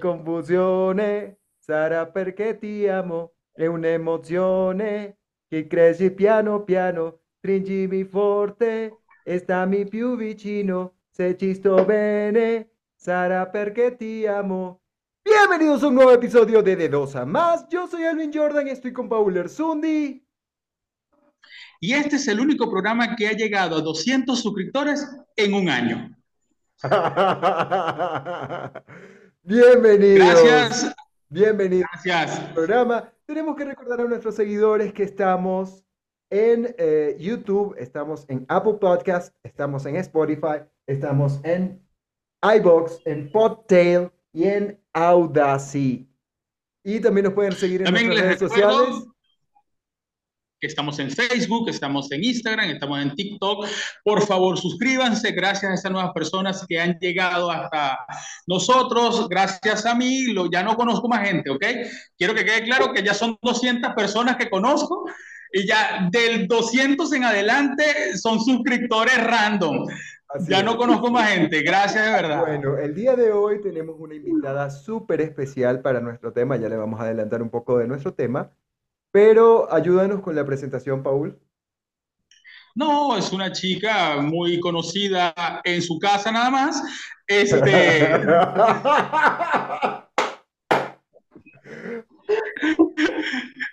confusione, sarà perché ti amo, è un'emozione che cresce piano piano, stringimi forte e stammi più vicino, se ci sto bene, sarà perché ti amo. Bienvenidos a un nuevo episodio de De Dos a Más. Yo soy Alvin Jordan y estoy con Paul Erzundi. Y este es el único programa que ha llegado a 200 suscriptores en un año. Bienvenidos. Gracias. Bienvenidos Gracias. al programa. Tenemos que recordar a nuestros seguidores que estamos en eh, YouTube, estamos en Apple Podcast, estamos en Spotify, estamos en iBox, en Podtail y en Audacy. Y también nos pueden seguir en También nuestras redes sociales. Que estamos en Facebook, estamos en Instagram, estamos en TikTok. Por favor, suscríbanse. Gracias a estas nuevas personas que han llegado hasta nosotros. Gracias a mí. Lo, ya no conozco más gente, ¿ok? Quiero que quede claro que ya son 200 personas que conozco. Y ya del 200 en adelante son suscriptores random. Así Ya es. no conozco más gente. Gracias de verdad. Bueno, el día de hoy tenemos una invitada súper especial para nuestro tema. Ya le vamos a adelantar un poco de nuestro tema. Pero ayúdanos con la presentación, Paul. No, es una chica muy conocida en su casa nada más. Este,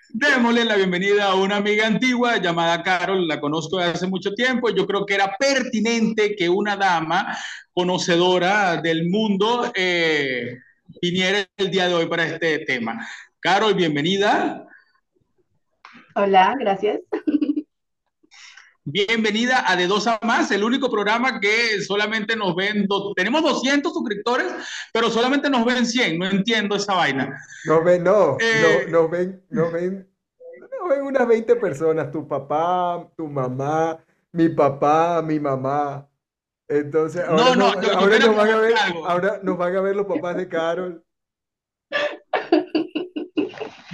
démosle la bienvenida a una amiga antigua llamada Carol, la conozco desde hace mucho tiempo. Yo creo que era pertinente que una dama conocedora del mundo eh, viniera el día de hoy para este tema. Carol, bienvenida. Hola, gracias. Bienvenida a De Dos a Más, el único programa que solamente nos ven, do- tenemos 200 suscriptores, pero solamente nos ven 100, no entiendo esa vaina. Nos ven, no, Eh. no, nos ven, nos ven, nos ven unas 20 personas, tu papá, tu mamá, mi papá, mi mamá. Entonces, ahora, No, no, nos- yo- yo ahora quiero nos van a ver, algo. ahora nos van a ver los papás de Carol.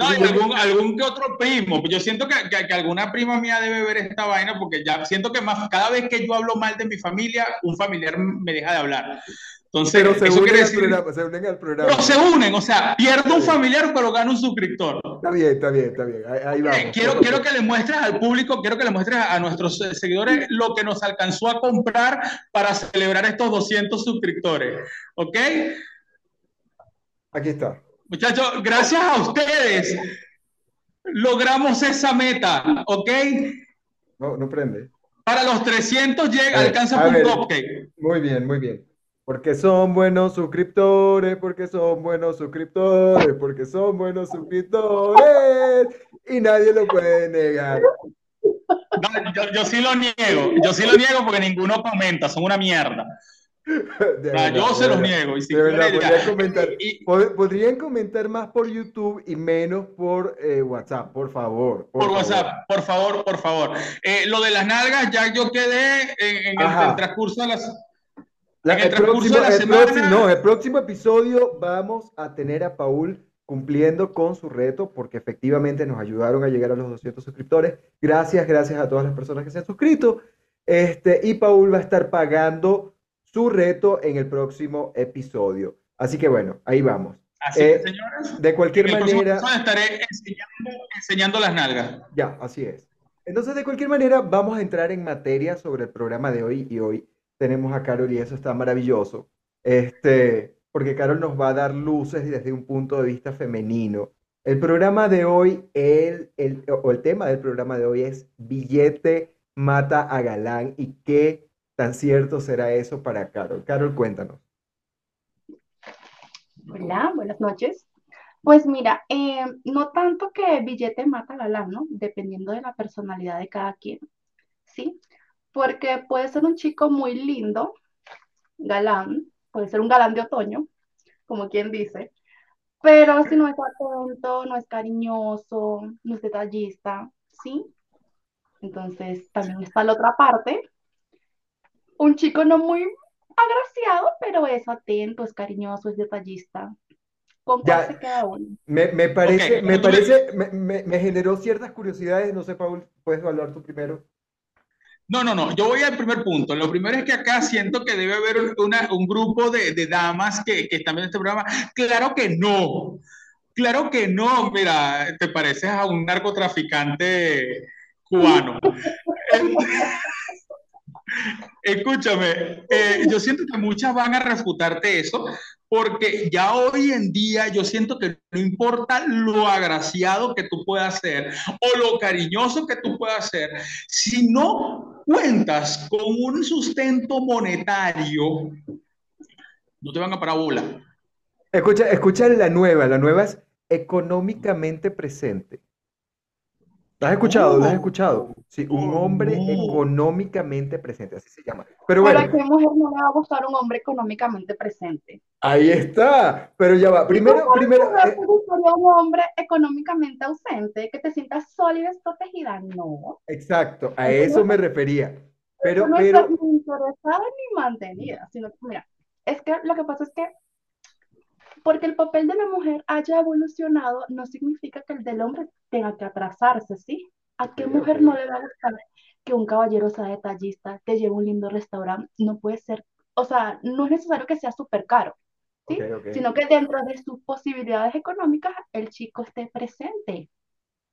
No, y algún, algún que otro primo, yo siento que, que- que alguna prima mía debe ver esta vaina porque ya siento que más, cada vez que yo hablo mal de mi familia, un familiar me deja de hablar. Entonces, Pero se eso unen decir, programa, se unen al programa. pero se unen, o sea, pierdo un familiar, pero gano un suscriptor. Está bien, está bien, está bien. Ahí, ahí Eh, quiero, quiero que le muestres al público, quiero que le muestres a nuestros seguidores lo que nos alcanzó a comprar para celebrar estos 200 suscriptores. ¿Ok? Aquí está. Muchachos, gracias a ustedes logramos esa meta. ¿Ok? No, no prende. Para los 300 llega, ver, alcanza un cupcake. Muy bien, muy bien. Porque son buenos suscriptores, porque son buenos suscriptores, porque son buenos suscriptores. Y nadie lo puede negar. No, yo, yo sí lo niego, yo sí lo niego porque ninguno comenta, son una mierda. Verdad, yo se los niego. Y si verdad, podrían comentar, Y- pod- podrían comentar más por YouTube y menos por eh, WhatsApp, por favor. Por favor. WhatsApp, por favor, por favor. Eh, lo de las nalgas, ya yo quedé en, en el, transcurso de las. La- En el el próximo, de la el semana- próximo- no, el próximo episodio vamos a tener a Paul cumpliendo con su reto porque efectivamente nos ayudaron a llegar a los 200 suscriptores. Gracias, gracias a todas las personas que se han suscrito. Este, y Paul va a estar pagando su reto en el próximo episodio. Así que bueno, ahí vamos. Así Eh, que, señores, De cualquier en el próximo manera, estaré enseñando, enseñando las nalgas. ya, así es. Entonces, de cualquier manera, vamos a entrar en materia sobre el programa de hoy y hoy tenemos a Carol y eso está maravilloso. Este, porque Carol nos va a dar luces desde un punto de vista femenino. El programa de hoy, el, el- o el tema del programa de hoy es Billete mata a Galán y qué tan cierto será eso para Carol. Carol, cuéntanos. Hola, buenas noches. Pues mira, eh, no tanto que billete mata galán, ¿no? Dependiendo de la personalidad de cada quien, ¿sí? Porque puede ser un chico muy lindo, galán, puede ser un galán de otoño, como quien dice, pero si no es atento, no es cariñoso, no es detallista, ¿sí? Entonces también está la otra parte, un chico no muy agraciado, pero es atento, es cariñoso, es detallista. ¿Con cuál se queda uno? Me, me parece, Ok, me parece, me, me- me generó ciertas curiosidades. No sé, Paul, ¿puedes hablar tú primero? No, no, no, yo voy al primer punto. Lo primero es que acá siento que debe haber una, un grupo de, de damas que, que, están viendo este programa. Claro que no, claro que no. Mira, te pareces a un narcotraficante cubano. Escúchame, eh, yo siento que muchas van a refutarte eso, porque ya hoy en día yo siento que no importa lo agraciado que tú puedas ser o lo cariñoso que tú puedas ser, si no cuentas con un sustento monetario, no te van a parar bola. Escucha, escucha la nueva, la nueva es económicamente presente. ¿Lo has escuchado? ¿Lo has escuchado? Sí, un hombre económicamente presente, así se llama. Pero bueno. ¿Para qué mujer no le va a gustar un hombre económicamente presente? Ahí está. Pero ya va. Primero, primero. ¿Te gustaría un hombre económicamente ausente, que te sientas sólida y protegida? No. Exacto, a eso me refería. Pero, no pero. estás ni interesada ni mantenida, sino que, mira, es que lo que pasa es que porque el papel de la mujer haya evolucionado no significa que el del hombre tenga que atrasarse, ¿sí? ¿A qué mujer no le va a gustar que un caballero sea detallista, te lleve a un lindo restaurante? No puede ser, o sea, no es necesario que sea súper caro, ¿sí? Okay, okay. Sino que dentro de sus posibilidades económicas el chico esté presente.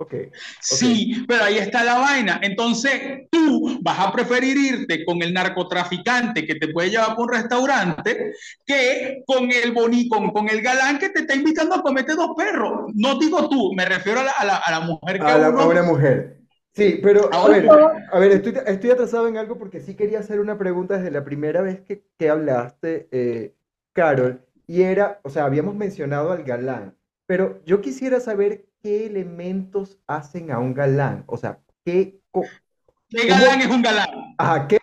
Okay, sí, pero ahí está la vaina. Entonces tú vas a preferir irte con el narcotraficante que te puede llevar por un restaurante que con el boni, con, con, el galán que te está invitando a comerte dos perros. No digo tú, me refiero a la, a la, a la mujer que a, la, uno... a una mujer. Sí, pero a ver, a ver estoy, estoy, atrasado en algo porque sí quería hacer una pregunta desde la primera vez que, que hablaste, eh, Carol, y era, o sea, habíamos mencionado al galán, pero yo quisiera saber qué elementos hacen a un galán. O sea, qué. ¿Qué galán es un galán? Ajá, ¿qué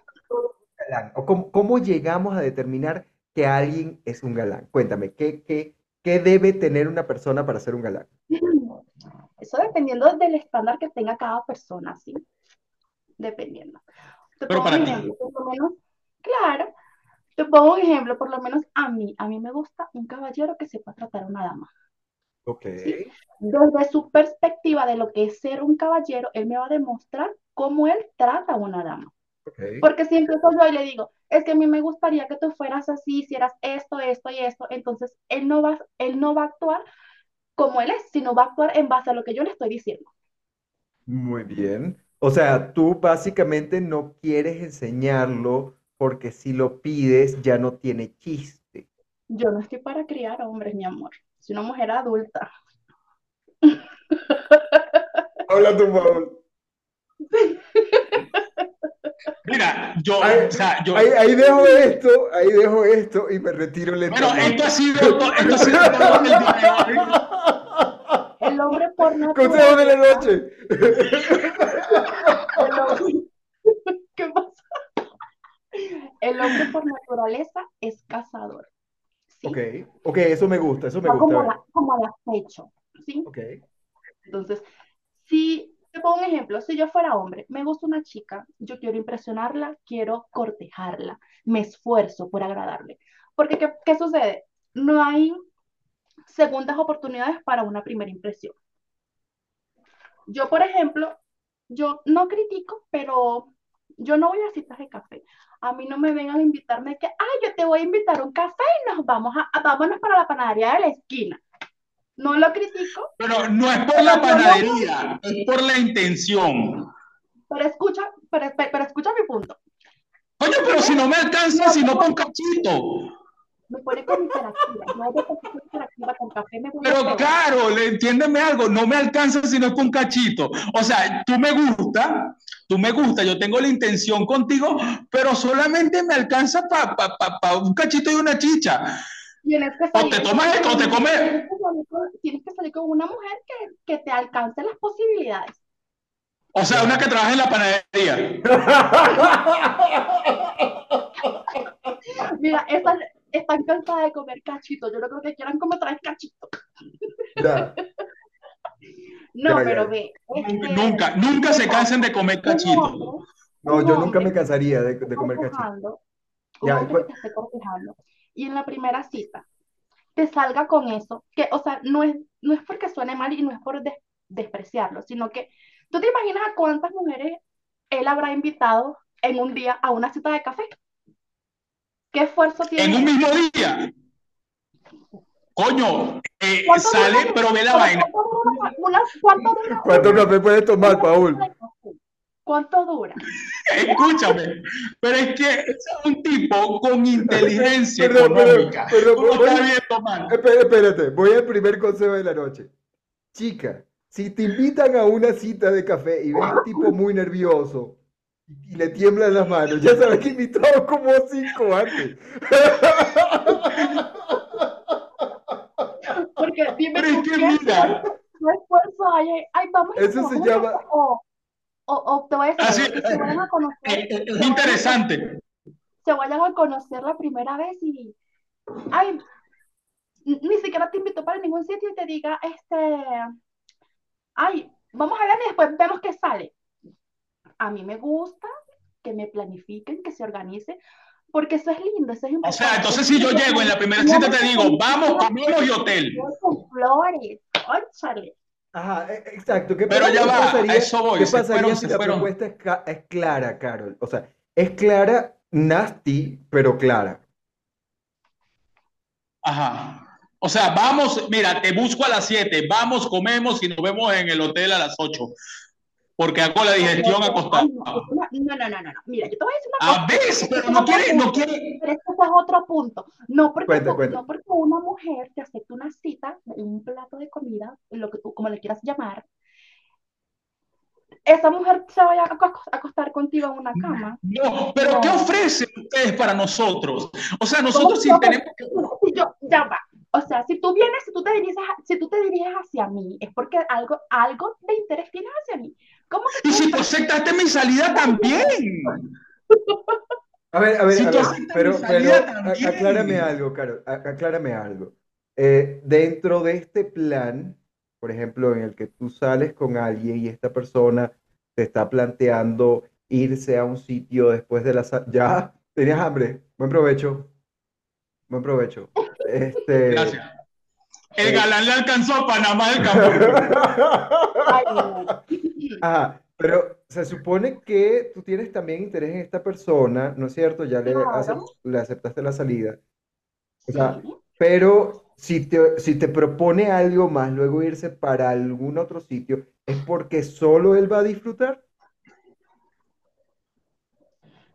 galán? O cómo, cómo, llegamos a determinar que alguien es un galán? Cuéntame, ¿qué, qué, ¿qué debe tener una persona para ser un galán? Eso dependiendo del estándar que tenga cada persona, ¿sí? Dependiendo. Te Pero para ti. Ejemplo, por lo menos, claro, te pongo un ejemplo, por lo menos a mí, a mí me gusta un caballero que sepa tratar a una dama. Ok. ¿sí? Desde su perspectiva de lo que es ser un caballero, él me va a demostrar cómo él trata a una dama. Okay. Porque si empiezo yo y le digo, es que a mí me gustaría que tú fueras así, hicieras esto, esto y esto, entonces él no va, él no va a actuar como él es, sino va a actuar en base a lo que yo le estoy diciendo. Muy bien. O sea, tú básicamente no quieres enseñarlo porque si lo pides ya no tiene chiste. Yo no estoy para criar hombres, mi amor. Soy una mujer adulta. Habla tu favor. Mira, yo, ahí, o sea, yo... ahí, ahí, dejo esto, ahí dejo esto y me retiro lentamente. Bueno, esto ha sido, to, esto ha sido todo el día. El hombre por naturaleza. Consejo de la noche. El hombre... ¿Qué pasa? El hombre por naturaleza es cazador. ¿Sí? Ok, ok, eso me gusta, eso me gusta. como, la, como ¿sí? Ok, Entonces, si te pongo un ejemplo, si yo fuera hombre, me gusta una chica, yo quiero impresionarla, quiero cortejarla, me esfuerzo por agradarle. Porque, ¿qué, qué sucede? No hay segundas oportunidades para una primera impresión. Yo, por ejemplo, yo no critico, pero yo no voy a citas de café. A mí no me vengan a invitarme que, ay, yo te voy a invitar un café y nos vamos a, a vámonos para la panadería de la esquina. No lo critico. Pero no es por la panadería, es por la intención. Pero escucha, pero, pero escucha mi punto. Coño, pero si no me alcanza, si no con cachito. Me pone con interactiva. No hay interactiva con café. Me pero claro, le entiéndeme algo, no me alcanza si no es con cachito. O sea, tú me gusta, tú me gusta, yo tengo la intención contigo, pero solamente me alcanza para pa, pa, pa un cachito y una chicha. Tienes que o te tomas esto, o te comes. Tienes que salir con una mujer que, que te alcance las posibilidades. O sea, una que trabaja en la panadería. Mira, esas están cansadas de comer cachito. Yo no creo que quieran comer otra vez Ya. No, Ya, pero ve. este, Nunca, nunca se cansen de comer cachito. No, yo nunca me cansaría de, de comer cachito. cortejando, un Ya, hombre que te esté cortejando, y en la primera cita te salga con eso, que, o sea, no es, no es porque suene mal y no es por des- despreciarlo, sino que tú te imaginas a cuántas mujeres él habrá invitado en un día a una cita de café? ¿Qué esfuerzo tiene? En un mismo día. Coño, eh, sale, dura, pero ve la vaina. ¿Cuánto dura? ¿Cuánto café puedes tomar, Paul? ¿Cuánto dura? Escúchame, pero es que es un tipo con inteligencia económica. Pero, pero, espérate, voy al primer consejo de la noche. Chica, si te invitan a una cita de café y ves un tipo muy nervioso y le tiemblan las manos, ya sabes que invitado como cinco antes. Porque dime pero es que mira. esfuerzo hay, ay, vamos Eso se llama... O, o te voy a decir, que se vayan a conocer. Es, interesante. Se vayan a conocer la primera vez y. Ay, ni siquiera te invito para ningún sitio y te diga, este. Ay, vamos a ver y después vemos qué sale. A mí me gusta que me planifiquen, que se organice, porque eso es lindo, eso es importante. O sea, entonces si yo llego en la primera cita te digo, vamos, comemos y hotel. Con flores, óchale. Ajá, e, exacto. ¿Qué Pero ya va, pasaría, eso voy. ¿Qué pasaría si la propuesta es, clara, Carol? O sea, es clara, nasty, pero clara. Ajá. O sea, vamos, mira, te busco a las 7, vamos, comemos y nos vemos en el hotel a las 8 porque hago la digestión acostada. No, no, no, no, no, Mira, yo te voy a decir una cosa. A veces, pero no quiere, no quiere. Pero este es otro punto. No porque, no, porque una mujer te acepta una cita, un plato de comida, lo que tú, como le quieras llamar, esa mujer se vaya a acostar contigo en una cama. No, pero ¿qué ofrecen ustedes para nosotros? O sea, nosotros sí tenemos que... Yo, ya va. O sea, si tú vienes, si tú te diriges, si tú te diriges hacia mí, es porque algo, algo de interés tienes hacia mí. ¿Cómo que y si tú aceptaste mi salida también. A ver, a ver, a ver pero, pero aclárame algo, Caro, aclárame algo. Eh, dentro de este plan, por ejemplo, en el que tú sales con alguien y esta persona te está planteando irse a un sitio después de la... Ya, tenías hambre. Buen provecho. Buen provecho. Este, Gracias. El eh, galán le alcanzó a Panamá del campo. Ajá, pero se supone que tú tienes también interés en esta persona, ¿no es cierto? Ya le, le aceptaste la salida. O sea, pero si te, si te propone algo más, luego irse para algún otro sitio, ¿es porque solo él va a disfrutar?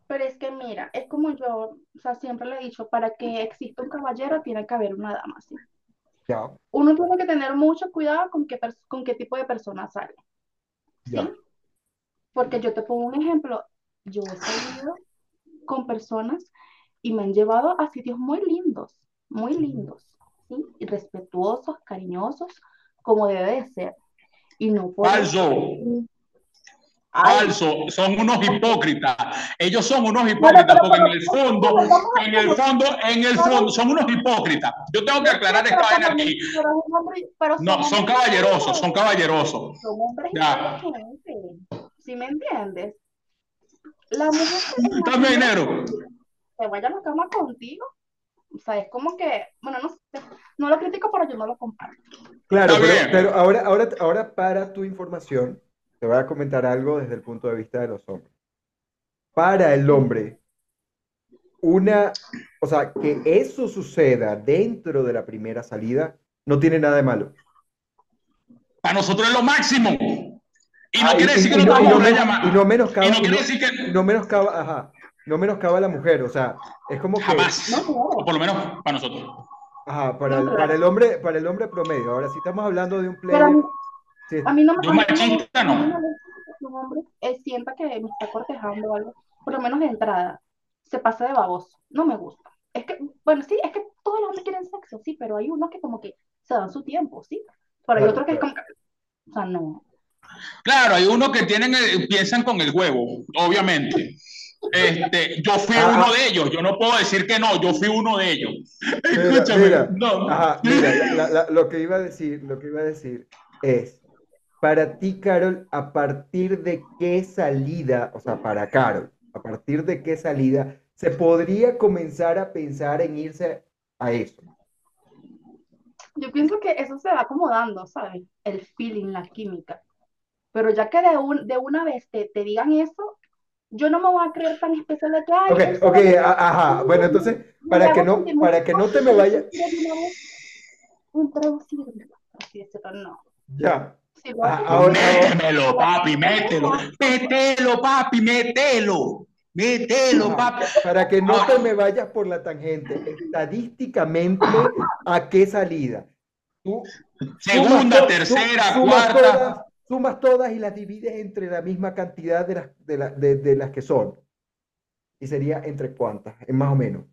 Pero es que mira, es como yo, o sea, siempre le he dicho, para que exista un caballero tiene que haber una dama, ¿sí? Ya. Uno tiene que tener mucho cuidado con qué, con qué tipo de persona sale, ¿sí? Porque yo te pongo un ejemplo, yo he salido con personas y me han llevado a sitios muy lindos, muy lindos, ¿sí? Y respetuosos, cariñosos, como debe de ser. Y no por Falso. Falso, son unos hipócritas. Ellos son unos hipócritas porque en el fondo, en el fondo, en el fondo, son unos hipócritas. Yo tengo que aclarar esta vaina aquí. No, son caballerosos, son caballerosos. Son hombres ¿Sí me entiendes? La mujer También dinero. Se vaya a la cama contigo. O sea, es como que, bueno, no sé, no lo critico, pero yo no lo comparto. Claro, pero, pero ahora, ahora, ahora para tu información, te voy a comentar algo desde el punto de vista de los hombres. Para el hombre, una, o sea, que eso suceda dentro de la primera salida no tiene nada de malo. Para nosotros es lo máximo. Y no ah, quiere decir que no, no, y no menoscaba, y no quiere decir que no menoscaba, ajá, no menoscaba a la mujer, o sea, es como que jamás, o por lo menos para nosotros. Ajá, para el, para el hombre, para el hombre promedio. Ahora, si estamos hablando de un player a mí no me parece que un hombre sienta que me está cortejando o algo, por lo menos de entrada, se pasa de baboso. No me gusta. Es que, bueno, sí, es que todos los hombres quieren sexo, sí, pero hay unos que como que se dan su tiempo, sí. Pero hay otros que es como que, o sea, no. Claro, hay unos que tienen, piensan con el huevo, obviamente. Este, yo fui uno de ellos, yo no puedo decir que no, yo fui uno de ellos. Escúchame, no. Ajá, mira, lo que iba a decir, lo que iba a decir es, para ti, Carol, ¿a partir de qué salida, o sea, para Carol, a partir de qué salida se podría comenzar a pensar en irse a eso? Yo pienso que eso se va acomodando, ¿sabes? El feeling, la química. Pero ya que de, un, de una vez te, te digan eso, yo no me voy a creer tan especial de que, ay, Ok, ok, ajá. Bueno, entonces, para que no, para que no te me vayas, introducirme, así decirlo, no. ya. Ah, ahora- Métemelo, papi, mételo. Mételo, papi, mételo. Mételo, papi. Para que no te me vayas por la tangente, estadísticamente, ¿a qué salida? Tú Segunda, sumas tercera, su- sumas cuarta. todas, sumas todas y las divides entre la misma cantidad de las, de, la- de- de las que son. Y sería entre cuántas, es más o menos.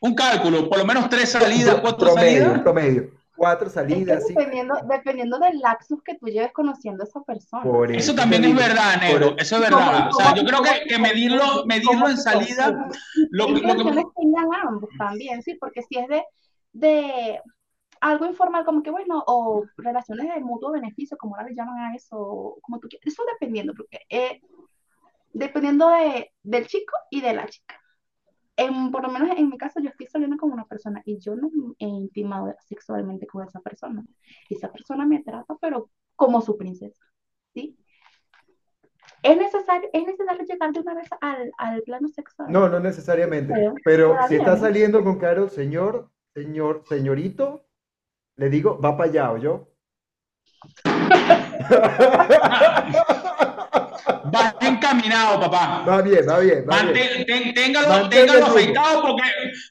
Un cálculo, por lo menos tres salidas, cuatro promedio, salidas. promedio. Cuatro Es que salidas, sí. dependiendo, dependiendo del lapsus que tú lleves conociendo a esa persona. Por Eso también es verdad, negro. eso. Es ¿Cómo- verdad. O sea, cómo- yo creo que, que medirlo, medirlo en salida, lo, ¿Qué lo que tengan ambos también? Sí, porque si es de, de algo informal, como que bueno, o relaciones de mutuo beneficio, como ahora le llaman a eso, como tú quieras, eso dependiendo, porque eh, dependiendo de, del chico y de la chica. En, por lo menos en mi caso, yo estoy saliendo con una persona y yo no he intimado sexualmente con esa persona. Y esa persona me trata, pero como su princesa, ¿sí? ¿Es necesario, es necesario llegar de una vez al, al plano sexual? No, no necesariamente. Pero, Pero si está saliendo con Carol, señor, señor, señorito, le digo, va para allá, ¿o yo? vas encaminado, papá. Va bien, va bien, va bien. Mantén- ten- téngalo, téngalo afeitado porque,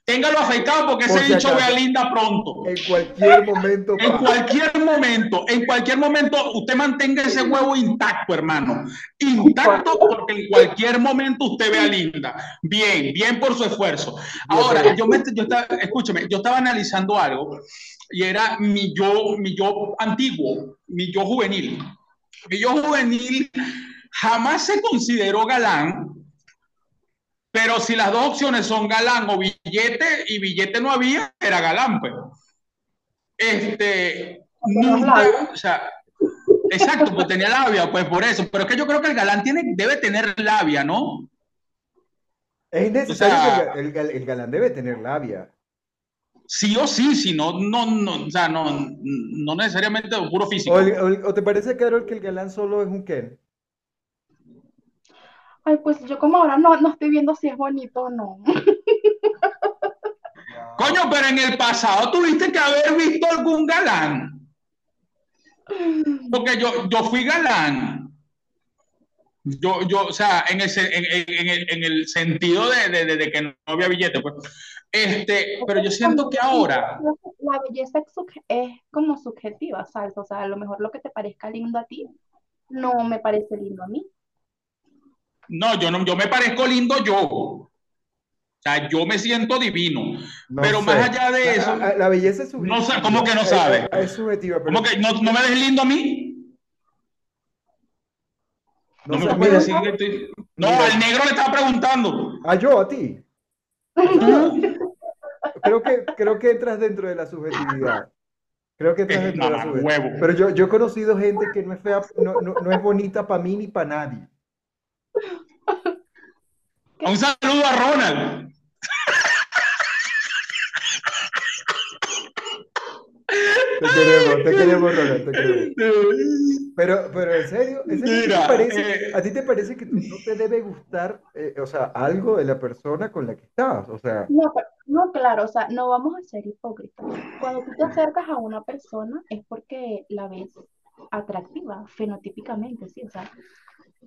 téngalo afeitado porque Por ese si dicho acaso. vea linda pronto. En cualquier momento En cualquier momento, en cualquier momento, usted mantenga ese huevo intacto, hermano. Intacto porque en cualquier momento usted vea linda. Bien, bien por su esfuerzo. Ahora, yo me, yo estaba, escúcheme, yo estaba analizando algo y era mi yo, mi yo antiguo, mi yo juvenil. Mi yo juvenil jamás se consideró galán, pero si las dos opciones son galán o billete y billete no había, era galán, pues. Este, nunca, o sea, exacto, pues tenía labia, pues por eso. Pero es que yo creo que el galán tiene, debe tener labia, ¿no? Es necesario O sea- el, gal- el galán debe tener labia. Sí o sí, si no, no, no, o sea, no, no necesariamente puro físico. O, el- o o te parece, Carol, que el galán solo es un Ken? Ay, pues yo como ahora no, no estoy viendo si es bonito o no. Coño, pero en el pasado tuviste que haber visto algún galán. Porque yo, yo fui galán. Yo, yo, o sea, en el, en, en- en el, en el sentido de, de- de- de que no había billete, pues. Este, pero yo siento que ahora, La belleza es, es como subjetiva, ¿sabes? O sea, a lo mejor lo que te parezca lindo a ti no me parece lindo a mí. No, yo no, yo me parezco lindo yo. O sea, yo me siento divino. No Pero sé. más allá de eso, la, la belleza es subjetiva. No sé, ¿cómo que no sabe? Es, es subjetiva, pero ¿Cómo que no, no me ves lindo a mí? No, me sé, puedes decir que estoy- No, Mira. al negro le estaba preguntando. a yo, a ti. Creo que, creo que entras dentro de la subjetividad. Creo que entras Eh, dentro de la subjetividad. huevo. Pero yo, yo he conocido gente que no es fea, no, no, no es bonita para mí ni para nadie. Un saludo a Ronald. Te queremos, te queremos, Ronald, te queremos. Pero, pero en serio, ¿en serio, ¿a ti te Mira, parece, eh. a ti te parece que tú no te debe gustar, eh, o sea, algo de la persona con la que estás? O sea, No, no, claro, o sea, no vamos a ser hipócritas. Cuando tú te acercas a una persona es porque la ves atractiva, fenotípicamente, sí, o sea,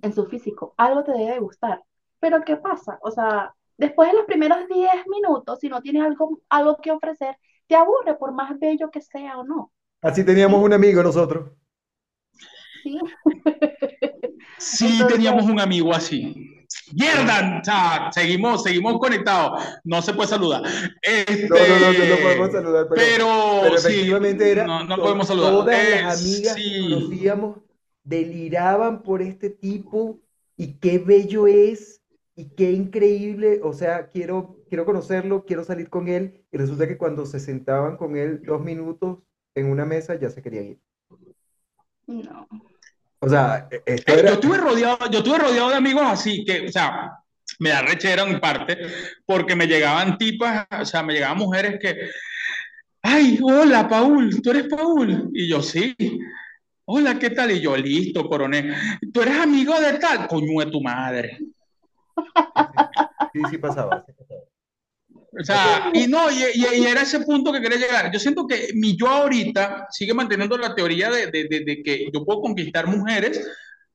en su físico. Algo te debe gustar. Pero ¿qué pasa? O sea, después de los primeros 10 minutos, si no tienes algo, algo que ofrecer, te aburre por más bello que sea o no. así teníamos un amigo nosotros. ¿sí? Sí, Entonces- teníamos un amigo así. Sea, seguimos, seguimos conectados. No se puede saludar. Este, No, no, no, no, no podemos saludar, pero, Pero, pero sí, efectivamente era, no, no podemos saludar. todas Eh, las amigas que sí. conocíamos deliraban por este tipo y qué bello es y qué increíble, o sea, quiero, quiero conocerlo, quiero salir con él y resulta que cuando se sentaban con él dos minutos en una mesa ya se querían ir. No. O sea, e- esto Eh, era... Yo estuve rodeado, yo estuve rodeado de amigos así que, o sea, me da rechera en parte, porque me llegaban tipas, o sea, me llegaban mujeres que, ay, hola, Paul, tú eres Paul. Y yo, sí. Hola, ¿qué tal? Y yo, listo, coronel. ¿Tú eres amigo de tal? Coño de tu madre. Sí, sí pasaba. Sí pasaba. O sea, y no, y, y- y era ese punto que quería llegar. Yo siento que mi yo ahorita sigue manteniendo la teoría de, de- de- de que yo puedo conquistar mujeres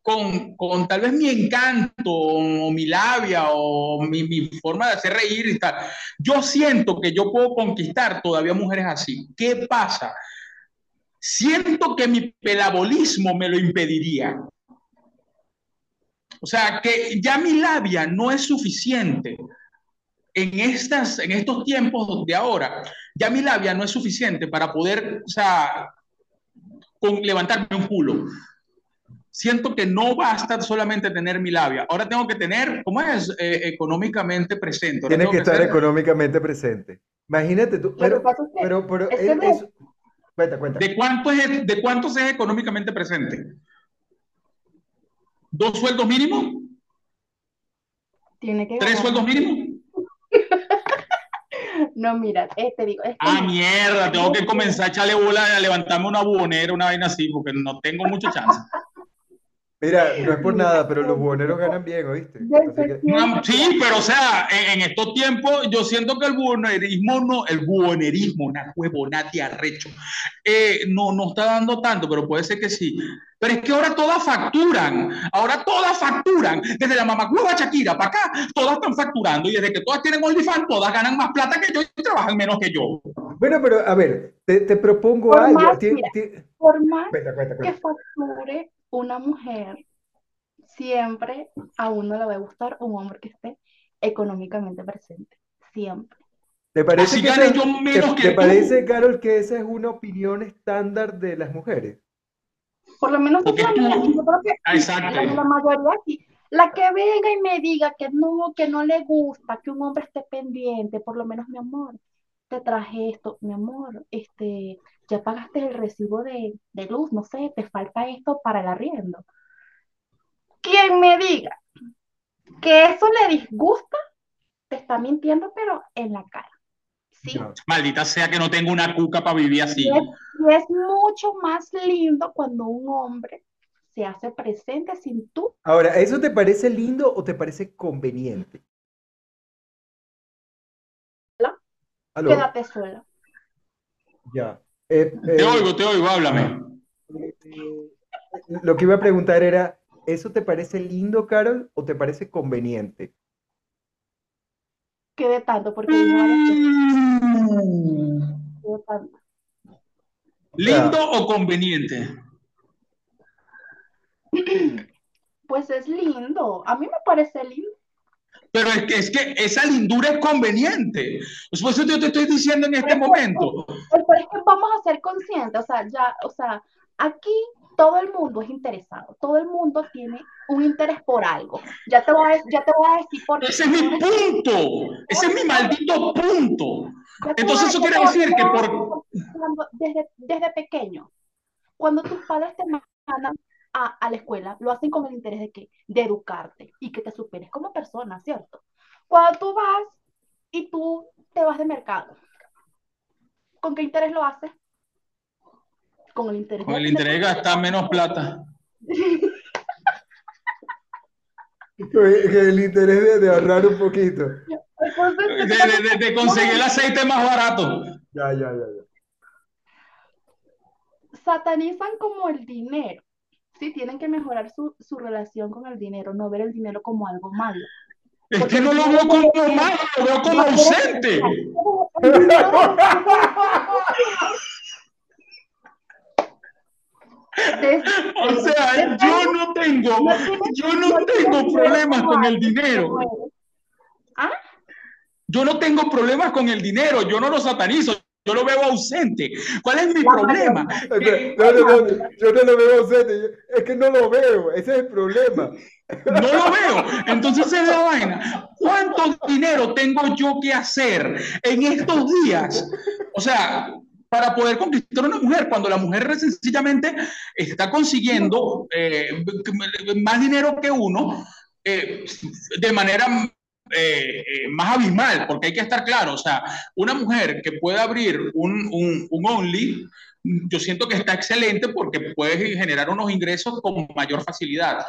con, con tal vez mi encanto, o mi labia, o mi, mi forma de hacer reír y tal. Yo siento que yo puedo conquistar todavía mujeres así. ¿Qué pasa? Siento que mi pelabolismo me lo impediría. O sea, que ya mi labia no es suficiente en, estas, en estos tiempos de ahora, ya mi labia no es suficiente para poder, o sea, con, levantarme un culo. Siento que no basta solamente tener mi labia. Ahora tengo que tener, ¿cómo es? Eh, económicamente presente. Ahora Tienes que estar ser- económicamente presente. Imagínate tú, pero, pero, pero, es es- cuenta, cuenta. ¿De cuánto, es, ¿De cuánto es económicamente presente? ¿Dos sueldos mínimos? tiene que ¿Tres ganar sueldos mínimos? No, mira, eh, te digo, es que Ah, mierda, tengo que comenzar a echarle bola a levantarme una bubonera, una vaina así, porque no tengo mucha chance. Mira, no es por nada, pero los buhoneros ganan bien, ¿oíste? Que- sí, pero o sea, en, en estos tiempos yo siento que el buhonerismo no, el buhonerismo, una huevona de arrecho, eh, no, no está dando tanto, pero puede ser que sí. Pero es que ahora todas facturan, ahora todas facturan, desde la mamacueva Shakira para acá, todas están facturando y desde que todas tienen OnlyFans, todas ganan más plata que yo y trabajan menos que yo. Bueno, pero a ver, te, te propongo Por algo. más, Ti- mira. ti- Por más Cuenta, cuenta, que facture una mujer, siempre a uno le va a gustar un hombre que esté económicamente presente. Siempre. ¿Te parece Así que gane esa- yo menos te- que te tú. parece, Carol, que esa es una opinión estándar de las mujeres? Por lo menos Porque es la tú- mía. y yo creo que Ah, exacto. la, la mayoría aquí. La que venga y me diga que no, que no le gusta, que un hombre esté pendiente, por lo menos mi amor, te traje esto, mi amor, este, ya pagaste el recibo de, de luz, no sé, te falta esto para el arriendo. Quien me diga que eso le disgusta, te está mintiendo, pero en la cara. ¿Sí? Maldita sea que no tengo una cuca para vivir así. Y es, y es mucho más lindo cuando un hombre se hace presente sin tú Ahora, ¿eso te parece lindo o te parece conveniente? ¿La? ¿Aló? quédate sola. Ya. Eh, Te eh, oigo, te oigo, háblame. eh, lo que iba a preguntar era, ¿eso te parece lindo, Carol, o te parece conveniente? Quede tanto, porque veces, quede tanto. ¿Lindo o conveniente? Pues es lindo, a mí me parece lindo. Pero es que, es que esa lindura es conveniente. Pues Por eso yo te estoy diciendo en este momento. Pero es que vamos a ser conscientes, o sea, ya, o sea, aquí todo el mundo es interesado, todo el mundo tiene un interés por algo. Ya te voy a, ya te voy a decir por qué. Ese es mi punto. Ese es mi maldito punto. Entonces, eso quiere decir que por- desde, desde pequeño, cuando tus padres te mandan a, a la escuela, lo hacen con el interés de qué? De educarte y que te superes como persona, ¿cierto? Cuando tú vas y tú te vas de mercado, ¿con qué interés lo haces? Con el interés Con de el interés de gastar menos plata. Que que el interés de, de ahorrar un poquito. Entonces, de- de- de conseguir el aceite más barato. Ya, ya, ya, ya. satanizan como el dinero. Sí, tienen que mejorar su, su relación con el dinero, no ver el dinero como algo malo. Es que no lo veo como malo, lo veo como ausente. O sea, yo no tengo, yo no tengo problemas con el dinero. ¿Ah? Yo no tengo problemas con el dinero, yo no lo satanizo, yo lo veo ausente. ¿Cuál es mi problema? mayoría. No, no, no, yo no lo veo ausente, es que no lo veo, ese es el problema. No lo veo. Entonces es la vaina. ¿Cuánto dinero tengo yo que hacer en estos días? O sea, para poder conquistar a una mujer, cuando la mujer sencillamente está consiguiendo eh, más dinero que uno, eh, de manera eh, eh, más abismal, porque hay que estar claro, o sea, una mujer que pueda abrir un, un, un Only, yo siento que está excelente porque puede generar unos ingresos con mayor facilidad.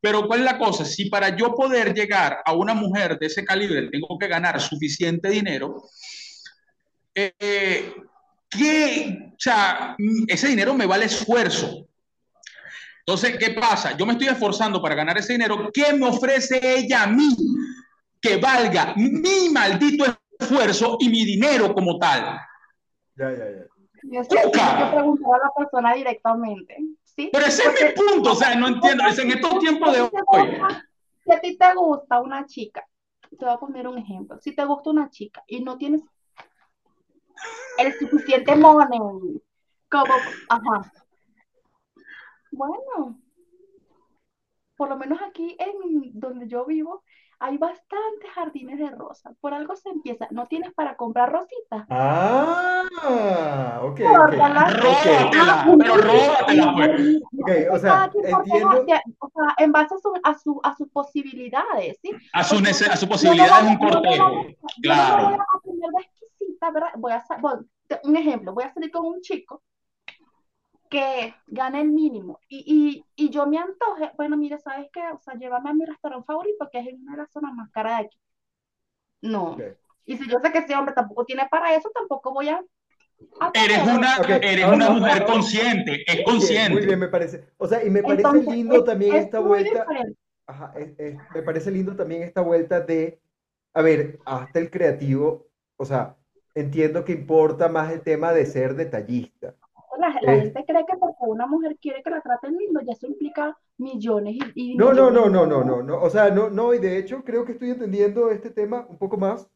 Pero ¿cuál es la cosa? Si para yo poder llegar a una mujer de ese calibre tengo que ganar suficiente dinero, eh, ¿qué, o sea, ese dinero me vale esfuerzo. Entonces, ¿qué pasa? Yo me estoy esforzando para ganar ese dinero. ¿Qué me ofrece ella a mí que valga mi maldito esfuerzo y mi dinero como tal? Ya, ya, ya. Y eso tienes que preguntar a la persona directamente. ¿sí? Pero ese es mi punto, o sea, no entiendo. Es en estos tiempos de hoy. Si a ti te gusta una chica, te voy a poner un ejemplo. Si te gusta una chica y no tienes el suficiente money, como, ajá, bueno, por lo menos aquí en donde yo vivo, hay bastantes jardines de rosas. Por algo se empieza. ¿No tienes para comprar rositas? Ah, ok, ok. Córtalas. Róbatela, pero róbatela, pues. Ok, o sea, entiendo. o sea, en base a, su- a, su- a sus posibilidades, ¿sí? A su, Porque, a su yo no posibilidad es voy- un voy- cortejo. No Claro. voy a poner de exquisita, ¿verdad? Voy a, te- un ejemplo, voy a salir con un chico que gane el mínimo y, y, y yo me antoje, bueno, mire, ¿sabes qué? O sea, llévame a mi restaurante favorito que es en una de las zonas más caras de aquí. No. Ok. Y si yo sé que ese hombre tampoco tiene para eso, tampoco voy a... Eres una, Ok, eres una mujer consciente, es Muy bien, consciente. muy bien, me parece. O sea, y me parece Entonces, lindo es- también es esta vuelta. Ajá, es- es- me parece lindo también esta vuelta de, a ver, hasta el creativo, o sea, entiendo que importa más el tema de ser detallista. La, la Eh. gente cree que porque una mujer quiere que la traten lindo, ya eso implica millones y, y No, no, no, millones. no, no, no, no, o sea, no, no, y de hecho creo que estoy entendiendo este tema un poco más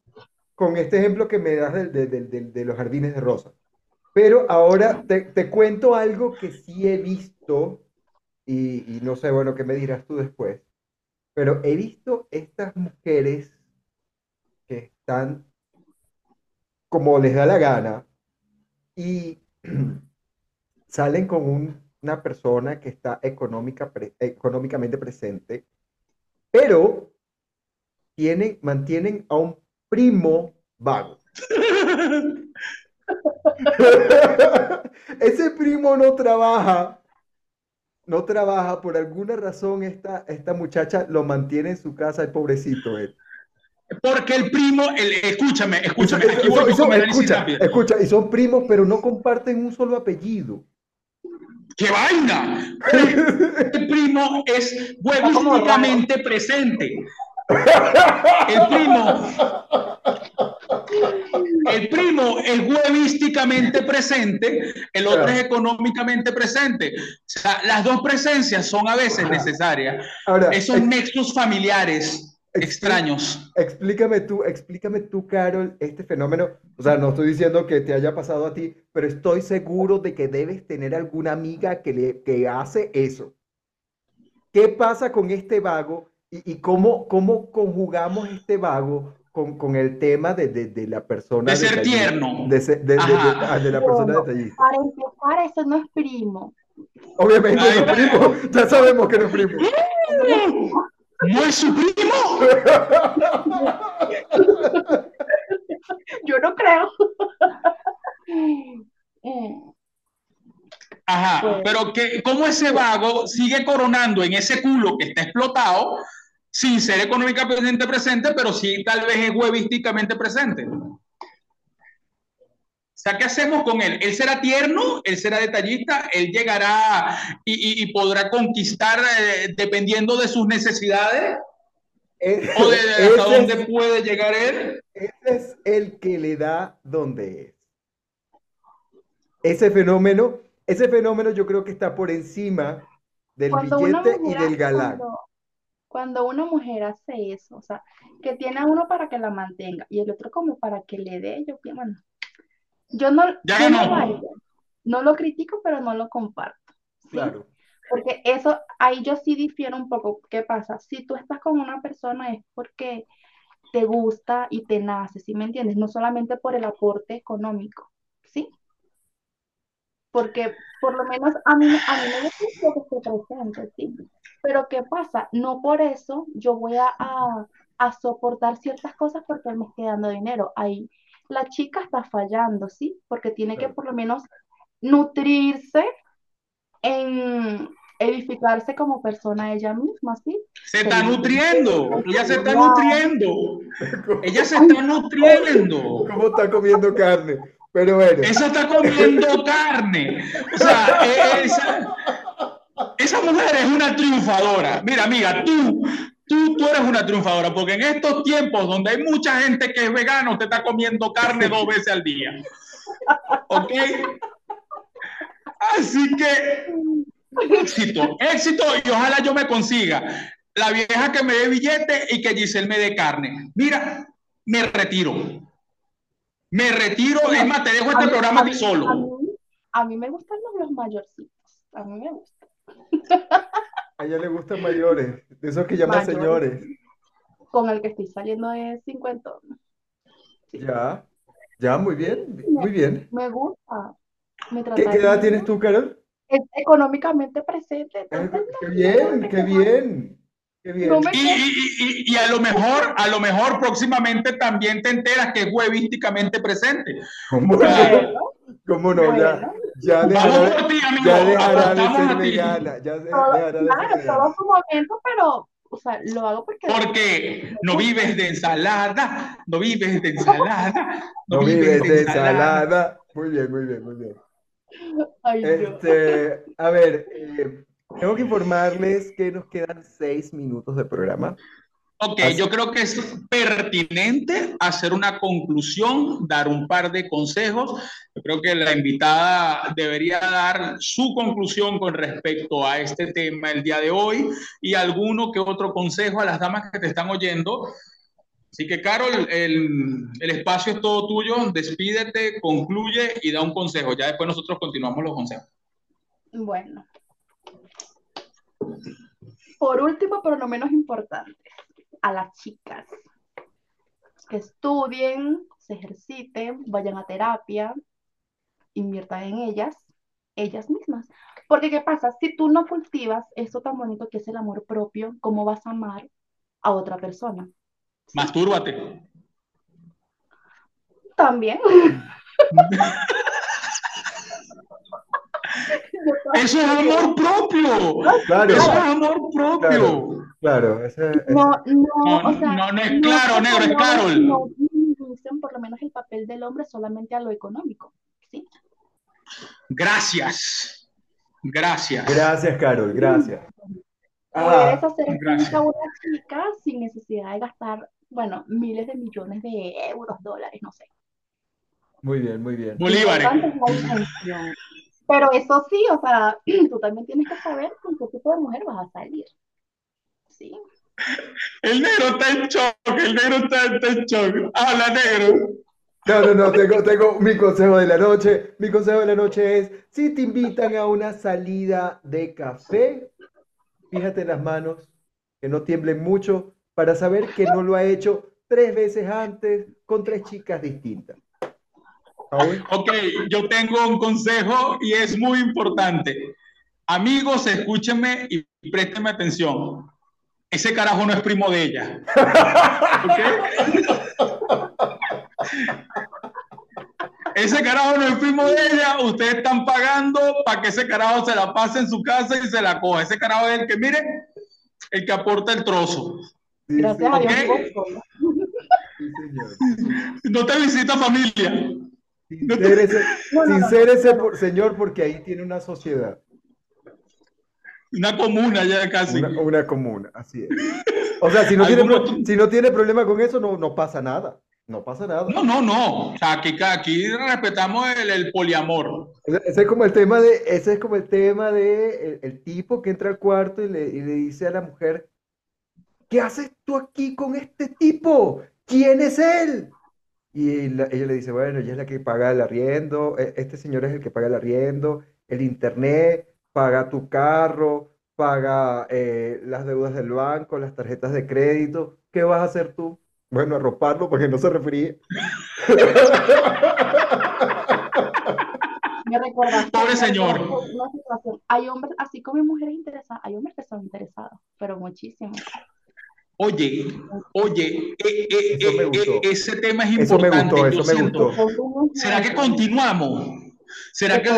con este ejemplo que me das de, de- de- de- de los jardines de rosa. Pero ahora te, te cuento algo que sí he visto, y, y no sé, bueno, qué me dirás tú después, pero he visto estas mujeres que están como les da la gana y salen con un- una persona que está económica, pre- económicamente presente, pero tienen, mantienen a un primo vago. Ese primo no trabaja, no trabaja, por alguna razón esta, esta muchacha lo mantiene en su casa, el pobrecito él. Porque el primo, el, escúchame, escúchame, son- son- escucha, escucha, y son primos, pero no comparten un solo apellido. ¡Qué vaina! El primo es huevísticamente presente. El primo, el primo es huevísticamente presente, el otro es económicamente presente. O sea, las dos presencias son a veces necesarias. Ahora, Esos ex- nexos familiares extraños. explícame tú, explícame tú, Carol, este fenómeno. O sea, no estoy diciendo que te haya pasado a ti, pero estoy seguro de que debes tener alguna amiga que, le, que hace eso. ¿Qué pasa con este vago y, y cómo, cómo conjugamos este vago con, con el tema de, de- de la persona De ser detallista? tierno. De, ser- de- de- de- Ajá. ah, de la persona Bueno, detallista. para empezar, eso no es primo. Obviamente no es primo, ya sabemos que no es primo. ¿No es su primo? Yo no creo. Ajá, Pues- pero que, ¿cómo ese vago sigue coronando en ese culo que está explotado sin ser económicamente presente, pero sí tal vez es huevísticamente presente? O sea, ¿qué hacemos con él? Él será tierno, él será detallista, él llegará y, y- y podrá conquistar eh, dependiendo de sus necesidades Es- o de, de hasta dónde es- puede llegar él. Ese es el que le da donde es. Ese fenómeno, ese fenómeno yo creo que está por encima del Cuando billete y del galán. cuando, cuando una mujer hace eso, o sea, que tiene a uno para que la mantenga y el otro como para que le dé, yo pienso, bueno, yo no, Ya yo no lo. No lo critico, pero no lo comparto, ¿sí? Claro. Porque eso, ahí yo sí difiero un poco. ¿Qué pasa? Si tú estás con una persona es porque te gusta y te nace, ¿sí me entiendes? No solamente por el aporte económico, ¿sí? Porque por lo menos a mí, a mí me gusta que esté presente, ¿sí? Pero ¿qué pasa? No por eso yo voy a, a, a soportar ciertas cosas porque él me está dando dinero. Ahí la chica está fallando, ¿sí? Porque tiene que por lo menos nutrirse en edificarse como persona ella misma, ¿sí? Se está Pero- nutriendo, ella se está Wow. nutriendo, ella se está nutriendo. ¿Cómo está comiendo carne? Pero bueno, Esa está comiendo carne. O sea, e- esa, esa mujer es una triunfadora. Mira, amiga, tú, tú, tú eres una triunfadora, porque en estos tiempos donde hay mucha gente que es vegana, usted está comiendo carne dos veces al día. ¿Ok? Así que éxito, éxito, y ojalá yo me consiga la vieja que me dé billete y que Giselle me dé carne. Mira, me retiro. Me retiro, es más, te dejo este mí- programa a mí- solo. A mí, a mí me gustan los, los mayorcitos, a mí me gustan. a ella le gustan mayores, de esos que llaman Mayores. señores. Con el que estoy saliendo es 50. Ya, ya, muy bien, muy bien. Me gusta. Me ¿Qué, edad bien. tienes tú, Carol? Es económicamente presente. Eh, Qué bien, qué bien, qué bien. No me Y, y- y- y a lo mejor, a lo mejor próximamente también te enteras que es huevísticamente presente. ¿Cómo no? Bueno, ¿Cómo no? Ya, bueno. ya Vamos dejará, por ti, amigo. ya dejará de ser a ti. vegana, ya de- Todo- dejará de ser claro, vegana. todo su momento, pero, o sea, lo hago porque Porque no vives de ensalada, no vives de ensalada, No vives de ensalada. Muy bien, muy bien, muy bien. Ay, yo. Este, a ver, eh, tengo que informarles que nos quedan seis minutos de programa. Ok, Así- yo creo que es pertinente hacer una conclusión, dar un par de consejos. Yo creo que la invitada debería dar su conclusión con respecto a este tema el día de hoy y alguno que otro consejo a las damas que te están oyendo. Así que, Carol, el, el espacio es todo tuyo. Despídete, concluye y da un consejo. Ya después nosotros continuamos los consejos. Bueno. Por último, pero no menos importante, a las chicas que estudien, se ejerciten, vayan a terapia, inviertan en ellas, ellas mismas. Porque, ¿qué pasa? Si tú no cultivas eso tan bonito que es el amor propio, ¿cómo vas a amar a otra persona? Mastúrbate. También. Eso es amor propio. Claro, Eso es amor propio. Claro. Claro, ese- ese- No, no, No, o sea, no, no es claro, negro, es Carol. No minimicen por lo menos el papel del hombre solamente a lo económico, ¿sí? Gracias. Gracias. Gracias, Carol, gracias. Puedes Ah, hacer gracias. feliz a una chica sin necesidad de gastar, bueno, miles de millones de euros, dólares, no sé. muy bien, muy bien. Bolívares. Pero eso sí, o sea, tú también tienes que saber con qué tipo de mujer vas a salir. ¿Sí? El negro está en shock, el negro está, está en shock. Habla, negro. No, no, no, tengo, tengo mi consejo de la noche. Mi consejo de la noche es, si te invitan a una salida de café, fíjate en las manos, que no tiemblen mucho, para saber que no lo ha hecho tres veces antes con tres chicas distintas. Paul, Ok, yo tengo un consejo y es muy importante. Amigos, escúchenme y préstenme atención. Ese carajo no es primo de ella. Ese carajo no es primo de ella. Ustedes están pagando para que ese carajo se la pase en su casa y se la coja. Ese carajo es el que, mire, el que aporta el trozo. Gracias sí, a Dios. Sí. No te visita familia. Sincérese, No, no, no. sincérese, por- señor, porque ahí tiene una sociedad, Una comuna ya casi. una, una comuna, así es. O sea, si no, tiene, pro- si no tiene problema con eso, no, no pasa nada. No pasa nada. No, no, no. O sea, aquí, aquí respetamos el, el poliamor. Ese ese es como el tema de, ese es como el tema de el, el tipo que entra al cuarto y le, y le dice a la mujer, ¿qué haces tú aquí con este tipo? ¿Quién es él? Y la- ella le dice, bueno, ella es la que paga el arriendo, e- este señor es el que paga el arriendo, el internet, paga tu carro, paga eh, las deudas del banco, las tarjetas de crédito. ¿Qué vas a hacer tú? Bueno, arroparlo porque no se refería. Me recordaste Pobre señor. Hay hombres, así como hay mujeres interesadas, hay hombres que son interesados, pero muchísimos. Oye, oye, eh, eh, eh, eh, ese tema es Eso me importante. gustó, Yo eso me siento, gustó. ¿será que continuamos? ¿Será que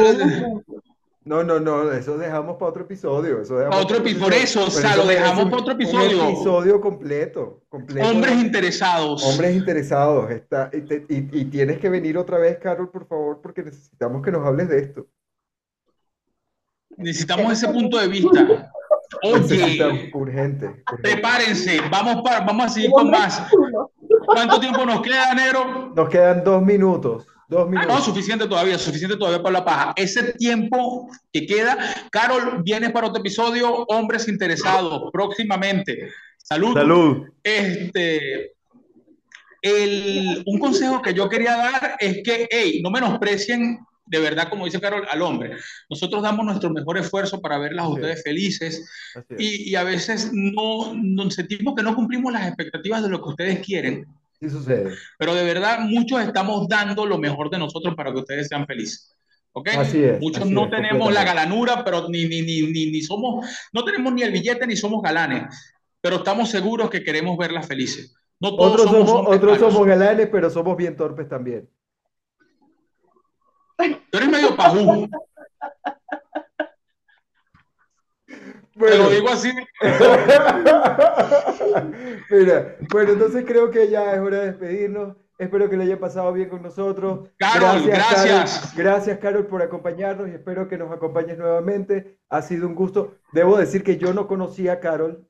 No, no, no, eso dejamos para otro episodio. Eso dejamos Otro para epi- por eso, o sea, lo dejamos para otro un episodio. episodio completo, completo. hombres interesados? Hombres interesados. Está, y, te- y- y tienes que venir otra vez, Carol, por favor, porque necesitamos que nos hables de esto. Necesitamos ese punto de vista. Oye, urgente. urgente. prepárense, vamos, para, vamos a seguir con más. ¿Cuánto tiempo nos queda, Nero? Nos quedan dos minutos. Dos Ah, minutos. no, suficiente todavía, suficiente todavía para la paja. Ese tiempo que queda, Carol, vienes para otro episodio, hombres interesados, próximamente. Salud. Salud. Este, el, un consejo que yo quería dar es que, hey, no menosprecien de verdad, como dice Carol, al hombre. Nosotros damos nuestro mejor esfuerzo para verlas a ustedes felices y, y a veces no, nos sentimos que no cumplimos las expectativas de lo que ustedes quieren, Sí sucede. pero de verdad muchos estamos dando lo mejor de nosotros para que ustedes sean felices. ¿Ok? Así es, Muchos así no es, tenemos la galanura, pero ni, ni, ni, ni, ni somos, no tenemos ni el billete ni somos galanes, pero estamos seguros que queremos verlas felices. No todos Otros somos, somos, hombres otros malos. somos galanes, pero somos bien torpes también. Tú eres medio pajú, te lo digo así. Mira, bueno, entonces creo que ya es hora de despedirnos. Espero que le haya pasado bien con nosotros. Carol, gracias. Carol. Gracias, Carol, por acompañarnos y espero que nos acompañes nuevamente. Ha sido un gusto. Debo decir que yo no conocía a Carol.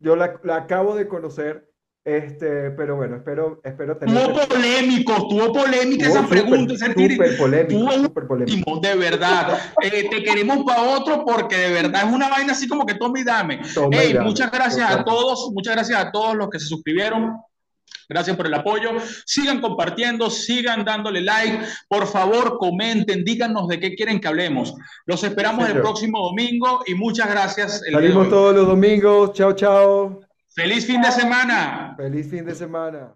Yo la, la acabo de conocer. Este, pero bueno, espero, espero tener. Tuvo polémico, tuvo polémica esa pregunta, ese. Súper polémico, Tuvo súper polémico. de verdad. Eh, te queremos para otro porque de verdad es una vaina así como que toma y dame. Toma y Hey, dame, muchas gracias a todos, muchas gracias a todos los que se suscribieron. Gracias por el apoyo. Sigan compartiendo, sigan dándole like. Por favor, comenten, díganos de qué quieren que hablemos. Los esperamos el Señor. próximo domingo y muchas gracias. el Salimos todos los domingos. Chao, chao. Feliz fin de semana. Feliz fin de semana.